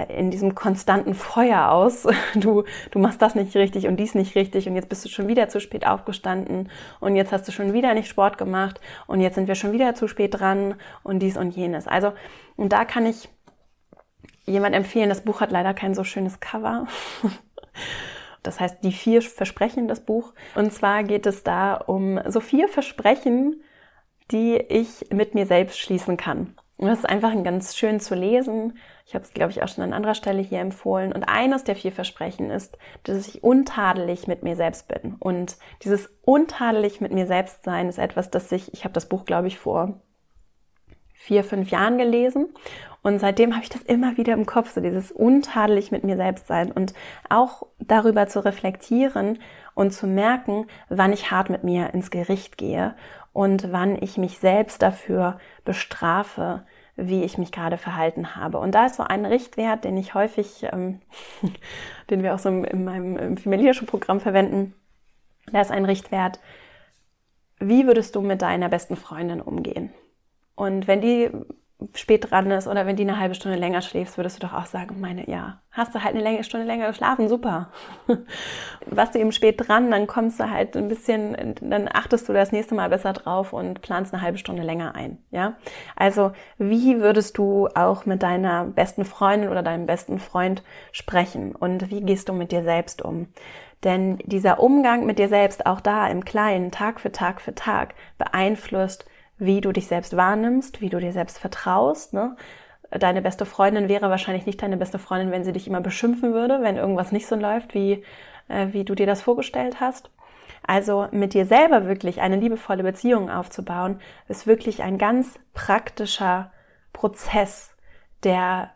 in diesem konstanten Feuer aus. Du, du machst das nicht richtig und dies nicht richtig und jetzt bist du schon wieder zu spät aufgestanden und jetzt hast du schon wieder nicht Sport gemacht und jetzt sind wir schon wieder zu spät dran und dies und jenes. Also, und da kann ich jemand empfehlen, das Buch hat leider kein so schönes Cover. Das heißt, die vier Versprechen, das Buch. Und zwar geht es da um so vier Versprechen, die ich mit mir selbst schließen kann. Und das ist einfach ganz schön zu lesen. Ich habe es, glaube ich, auch schon an anderer Stelle hier empfohlen. Und eines der vier Versprechen ist, dass ich untadelig mit mir selbst bin. Und dieses untadelig mit mir selbst sein ist etwas, das ich, ich habe das Buch, glaube ich, vor vier, fünf Jahren gelesen. Und seitdem habe ich das immer wieder im Kopf, so dieses untadelig mit mir selbst sein und auch darüber zu reflektieren und zu merken, wann ich hart mit mir ins Gericht gehe und wann ich mich selbst dafür bestrafe, wie ich mich gerade verhalten habe. Und da ist so ein Richtwert, den ich häufig, ähm, den wir auch so in meinem familiärischen Programm verwenden. Da ist ein Richtwert, wie würdest du mit deiner besten Freundin umgehen? Und wenn die spät dran ist oder wenn die eine halbe Stunde länger schläfst, würdest du doch auch sagen, meine, ja, hast du halt eine Länge, Stunde länger geschlafen, super. Warst du eben spät dran, dann kommst du halt ein bisschen, dann achtest du das nächste Mal besser drauf und planst eine halbe Stunde länger ein, ja. Also, wie würdest du auch mit deiner besten Freundin oder deinem besten Freund sprechen und wie gehst du mit dir selbst um? Denn dieser Umgang mit dir selbst, auch da im Kleinen, Tag für Tag für Tag, beeinflusst wie du dich selbst wahrnimmst, wie du dir selbst vertraust. Ne? Deine beste Freundin wäre wahrscheinlich nicht deine beste Freundin, wenn sie dich immer beschimpfen würde, wenn irgendwas nicht so läuft, wie, äh, wie du dir das vorgestellt hast. Also mit dir selber wirklich eine liebevolle Beziehung aufzubauen, ist wirklich ein ganz praktischer Prozess, der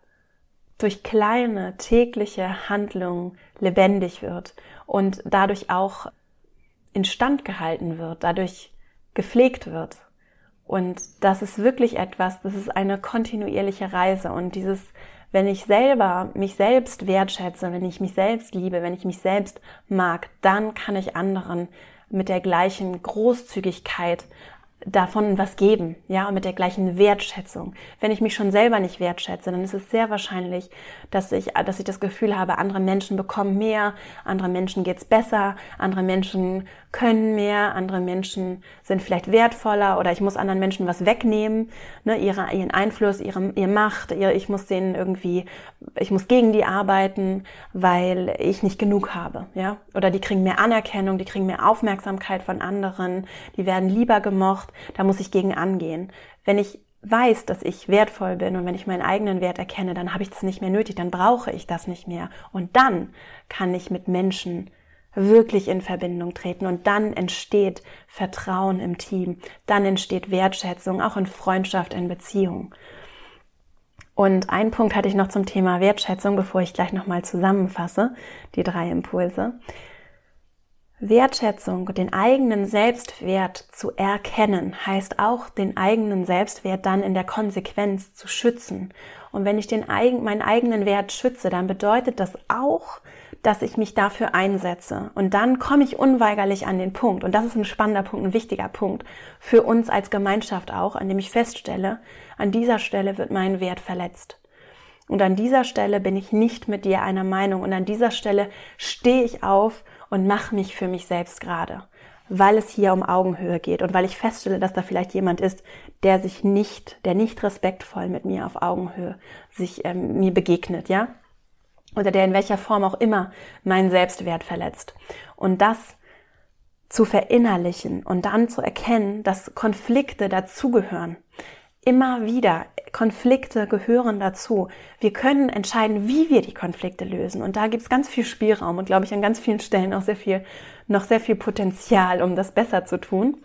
durch kleine tägliche Handlungen lebendig wird und dadurch auch instand gehalten wird, dadurch gepflegt wird. Und das ist wirklich etwas, das ist eine kontinuierliche Reise. Und dieses, wenn ich selber mich selbst wertschätze, wenn ich mich selbst liebe, wenn ich mich selbst mag, dann kann ich anderen mit der gleichen Großzügigkeit davon was geben, ja, mit der gleichen Wertschätzung. Wenn ich mich schon selber nicht wertschätze, dann ist es sehr wahrscheinlich, dass ich, dass ich das Gefühl habe, andere Menschen bekommen mehr, andere Menschen geht's besser, andere Menschen können mehr, andere Menschen sind vielleicht wertvoller oder ich muss anderen Menschen was wegnehmen, ne, ihre, ihren Einfluss, ihre, ihre Macht, ihre, ich muss denen irgendwie, ich muss gegen die arbeiten, weil ich nicht genug habe, ja, oder die kriegen mehr Anerkennung, die kriegen mehr Aufmerksamkeit von anderen, die werden lieber gemocht, da muss ich gegen angehen. Wenn ich weiß, dass ich wertvoll bin und wenn ich meinen eigenen Wert erkenne, dann habe ich das nicht mehr nötig, dann brauche ich das nicht mehr. Und dann kann ich mit Menschen wirklich in Verbindung treten und dann entsteht Vertrauen im Team, dann entsteht Wertschätzung, auch in Freundschaft, in Beziehung. Und ein Punkt hatte ich noch zum Thema Wertschätzung, bevor ich gleich nochmal zusammenfasse, die drei Impulse. Wertschätzung, den eigenen Selbstwert zu erkennen, heißt auch, den eigenen Selbstwert dann in der Konsequenz zu schützen. Und wenn ich den, meinen eigenen Wert schütze, dann bedeutet das auch, dass ich mich dafür einsetze. Und dann komme ich unweigerlich an den Punkt, und das ist ein spannender Punkt, ein wichtiger Punkt, für uns als Gemeinschaft auch, an dem ich feststelle, an dieser Stelle wird mein Wert verletzt. Und an dieser Stelle bin ich nicht mit dir einer Meinung. Und an dieser Stelle stehe ich auf und mache mich für mich selbst gerade, weil es hier um Augenhöhe geht und weil ich feststelle, dass da vielleicht jemand ist, der sich nicht, der nicht respektvoll mit mir auf Augenhöhe sich ähm, mir begegnet, ja, oder der in welcher Form auch immer meinen Selbstwert verletzt. Und das zu verinnerlichen und dann zu erkennen, dass Konflikte dazugehören. Immer wieder. Konflikte gehören dazu. Wir können entscheiden, wie wir die Konflikte lösen. Und da gibt es ganz viel Spielraum und, glaube ich, an ganz vielen Stellen auch sehr viel, noch sehr viel Potenzial, um das besser zu tun.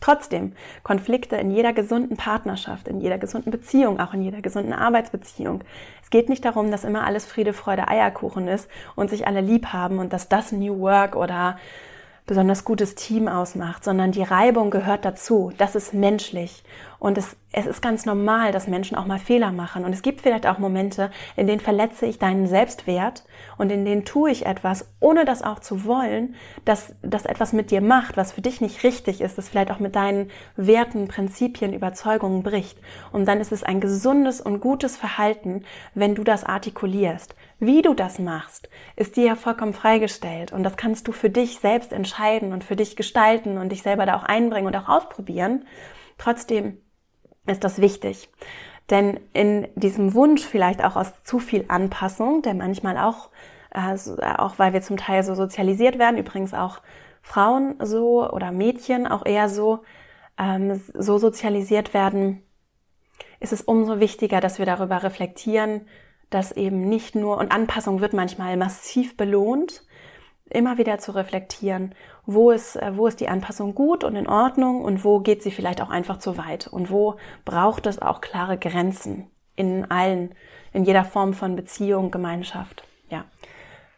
Trotzdem, Konflikte in jeder gesunden Partnerschaft, in jeder gesunden Beziehung, auch in jeder gesunden Arbeitsbeziehung. Es geht nicht darum, dass immer alles Friede, Freude, Eierkuchen ist und sich alle lieb haben und dass das New Work oder besonders gutes Team ausmacht, sondern die Reibung gehört dazu. Das ist menschlich. Und es, es ist ganz normal, dass Menschen auch mal Fehler machen. Und es gibt vielleicht auch Momente, in denen verletze ich deinen Selbstwert und in denen tue ich etwas, ohne das auch zu wollen, dass das etwas mit dir macht, was für dich nicht richtig ist, das vielleicht auch mit deinen Werten, Prinzipien, Überzeugungen bricht. Und dann ist es ein gesundes und gutes Verhalten, wenn du das artikulierst. Wie du das machst, ist dir ja vollkommen freigestellt. Und das kannst du für dich selbst entscheiden und für dich gestalten und dich selber da auch einbringen und auch ausprobieren. Trotzdem ist das wichtig. Denn in diesem Wunsch vielleicht auch aus zu viel Anpassung, der manchmal auch, äh, auch weil wir zum Teil so sozialisiert werden, übrigens auch Frauen so oder Mädchen auch eher so, ähm, so sozialisiert werden, ist es umso wichtiger, dass wir darüber reflektieren, dass eben nicht nur, und Anpassung wird manchmal massiv belohnt, immer wieder zu reflektieren, wo ist, äh, wo ist die Anpassung gut und in Ordnung und wo geht sie vielleicht auch einfach zu weit und wo braucht es auch klare Grenzen in allen, in jeder Form von Beziehung, Gemeinschaft. Ja.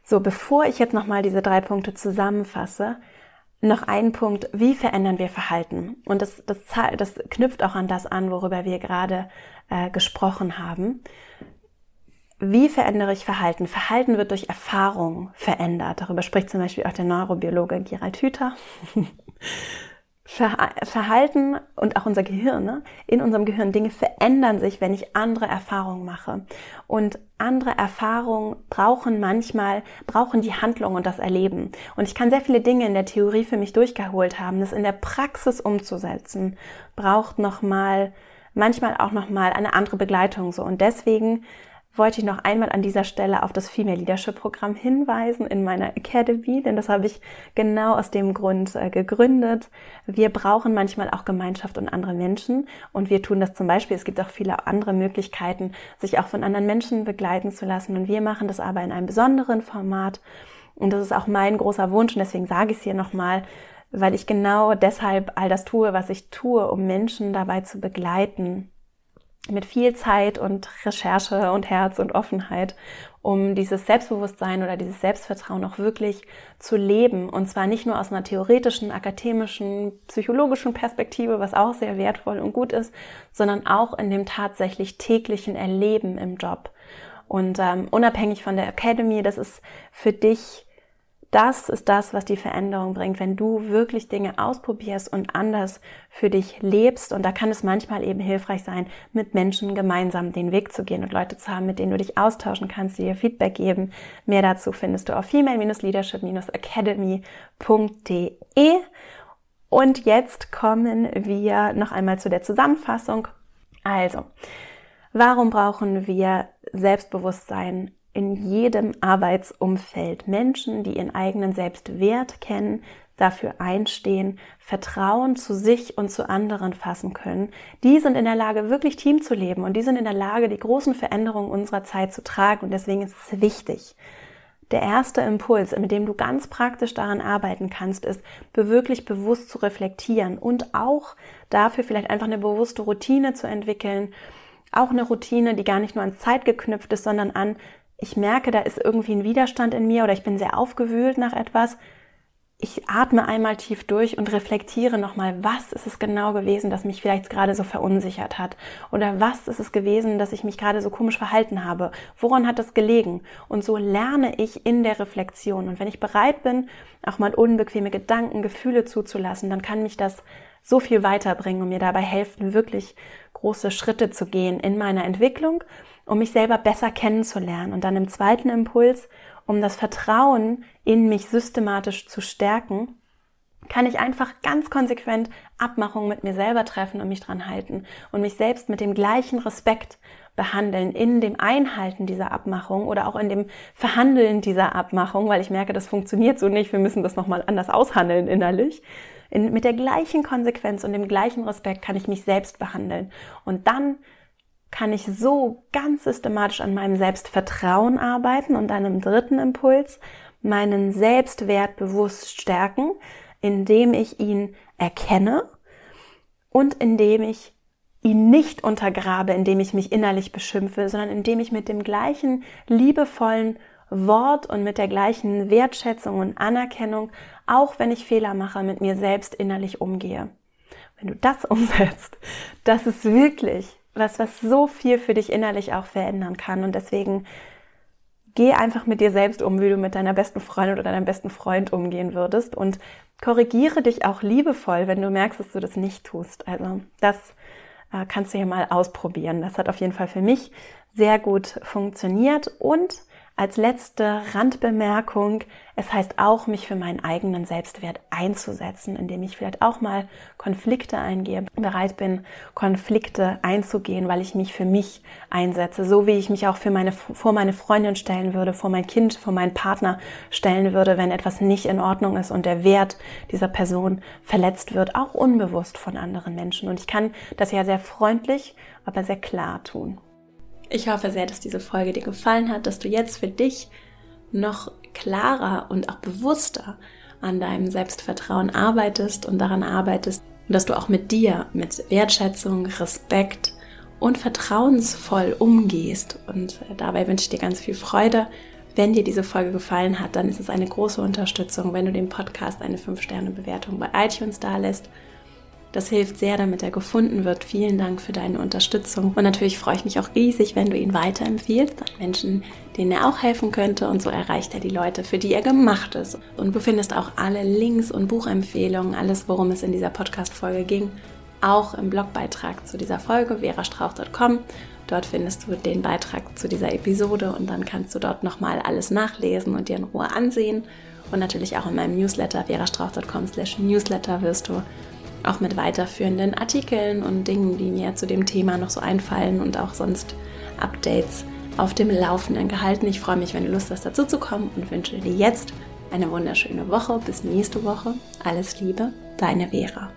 So, bevor ich jetzt nochmal diese drei Punkte zusammenfasse, noch ein Punkt, wie verändern wir Verhalten? Und das, das, das knüpft auch an das an, worüber wir gerade äh, gesprochen haben. Wie verändere ich Verhalten? Verhalten wird durch Erfahrung verändert. Darüber spricht zum Beispiel auch der Neurobiologe Gerald Hüther. Verhalten und auch unser Gehirn, ne? in unserem Gehirn, Dinge verändern sich, wenn ich andere Erfahrungen mache. Und andere Erfahrungen brauchen manchmal, brauchen die Handlung und das Erleben. Und ich kann sehr viele Dinge in der Theorie für mich durchgeholt haben. Das in der Praxis umzusetzen, braucht nochmal, manchmal auch nochmal eine andere Begleitung so. Und deswegen wollte ich noch einmal an dieser Stelle auf das Female Leadership Programm hinweisen in meiner Academy, denn das habe ich genau aus dem Grund äh, gegründet. Wir brauchen manchmal auch Gemeinschaft und andere Menschen und wir tun das zum Beispiel. Es gibt auch viele andere Möglichkeiten, sich auch von anderen Menschen begleiten zu lassen und wir machen das aber in einem besonderen Format und das ist auch mein großer Wunsch und deswegen sage ich es hier nochmal, weil ich genau deshalb all das tue, was ich tue, um Menschen dabei zu begleiten, mit viel Zeit und Recherche und Herz und Offenheit, um dieses Selbstbewusstsein oder dieses Selbstvertrauen auch wirklich zu leben. Und zwar nicht nur aus einer theoretischen, akademischen, psychologischen Perspektive, was auch sehr wertvoll und gut ist, sondern auch in dem tatsächlich täglichen Erleben im Job. Und ähm, unabhängig von der Academy, das ist für dich das ist das, was die Veränderung bringt, wenn du wirklich Dinge ausprobierst und anders für dich lebst. Und da kann es manchmal eben hilfreich sein, mit Menschen gemeinsam den Weg zu gehen und Leute zu haben, mit denen du dich austauschen kannst, die dir Feedback geben. Mehr dazu findest du auf female-leadership-academy.de. Und jetzt kommen wir noch einmal zu der Zusammenfassung. Also, warum brauchen wir Selbstbewusstsein in jedem Arbeitsumfeld Menschen, die ihren eigenen Selbstwert kennen, dafür einstehen, Vertrauen zu sich und zu anderen fassen können. Die sind in der Lage, wirklich Team zu leben und die sind in der Lage, die großen Veränderungen unserer Zeit zu tragen und deswegen ist es wichtig. Der erste Impuls, mit dem du ganz praktisch daran arbeiten kannst, ist, wirklich bewusst zu reflektieren und auch dafür vielleicht einfach eine bewusste Routine zu entwickeln. Auch eine Routine, die gar nicht nur an Zeit geknüpft ist, sondern an, ich merke, da ist irgendwie ein Widerstand in mir oder ich bin sehr aufgewühlt nach etwas, ich atme einmal tief durch und reflektiere nochmal, was ist es genau gewesen, das mich vielleicht gerade so verunsichert hat? Oder was ist es gewesen, dass ich mich gerade so komisch verhalten habe? Woran hat das gelegen? Und so lerne ich in der Reflexion. Und wenn ich bereit bin, auch mal unbequeme Gedanken, Gefühle zuzulassen, dann kann mich das so viel weiterbringen und mir dabei helfen, wirklich große Schritte zu gehen in meiner Entwicklung um mich selber besser kennenzulernen. Und dann im zweiten Impuls, um das Vertrauen in mich systematisch zu stärken, kann ich einfach ganz konsequent Abmachungen mit mir selber treffen und mich dran halten und mich selbst mit dem gleichen Respekt behandeln in dem Einhalten dieser Abmachung oder auch in dem Verhandeln dieser Abmachung, weil ich merke, das funktioniert so nicht, wir müssen das nochmal anders aushandeln innerlich In, mit der gleichen Konsequenz und dem gleichen Respekt kann ich mich selbst behandeln. Und dann kann ich so ganz systematisch an meinem Selbstvertrauen arbeiten und im dritten Impuls meinen Selbstwert bewusst stärken, indem ich ihn erkenne und indem ich ihn nicht untergrabe, indem ich mich innerlich beschimpfe, sondern indem ich mit dem gleichen liebevollen Wort und mit der gleichen Wertschätzung und Anerkennung, auch wenn ich Fehler mache, mit mir selbst innerlich umgehe. Wenn du das umsetzt, das ist wirklich was, was so viel für dich innerlich auch verändern kann. Und deswegen geh einfach mit dir selbst um, wie du mit deiner besten Freundin oder deinem besten Freund umgehen würdest und korrigiere dich auch liebevoll, wenn du merkst, dass du das nicht tust. Also das äh, kannst du hier mal ausprobieren. Das hat auf jeden Fall für mich sehr gut funktioniert und als letzte Randbemerkung, es heißt auch, mich für meinen eigenen Selbstwert einzusetzen, indem ich vielleicht auch mal Konflikte eingehe, bereit bin, Konflikte einzugehen, weil ich mich für mich einsetze, so wie ich mich auch für meine, vor meine Freundin stellen würde, vor mein Kind, vor meinen Partner stellen würde, wenn etwas nicht in Ordnung ist und der Wert dieser Person verletzt wird, auch unbewusst von anderen Menschen. Und ich kann das ja sehr freundlich, aber sehr klar tun. Ich hoffe sehr, dass diese Folge dir gefallen hat, dass du jetzt für dich noch klarer und auch bewusster an deinem Selbstvertrauen arbeitest und daran arbeitest und dass du auch mit dir mit Wertschätzung, Respekt und vertrauensvoll umgehst. Und dabei wünsche ich dir ganz viel Freude. Wenn dir diese Folge gefallen hat, dann ist es eine große Unterstützung, wenn du dem Podcast eine 5-Sterne-Bewertung bei iTunes da lässt das hilft sehr, damit er gefunden wird. Vielen Dank für deine Unterstützung. Und natürlich freue ich mich auch riesig, wenn du ihn weiterempfiehlst an Menschen, denen er auch helfen könnte. Und so erreicht er die Leute, für die er gemacht ist. Und du findest auch alle Links und Buchempfehlungen, alles, worum es in dieser Podcast-Folge ging, auch im Blogbeitrag zu dieser Folge, verastrauch.com. Dort findest du den Beitrag zu dieser Episode und dann kannst du dort nochmal alles nachlesen und dir in Ruhe ansehen. Und natürlich auch in meinem Newsletter verastrauch.com slash newsletter wirst du auch mit weiterführenden Artikeln und Dingen, die mir zu dem Thema noch so einfallen und auch sonst Updates auf dem Laufenden gehalten. Ich freue mich, wenn du Lust hast, dazu zu kommen und wünsche dir jetzt eine wunderschöne Woche. Bis nächste Woche. Alles Liebe, deine Vera.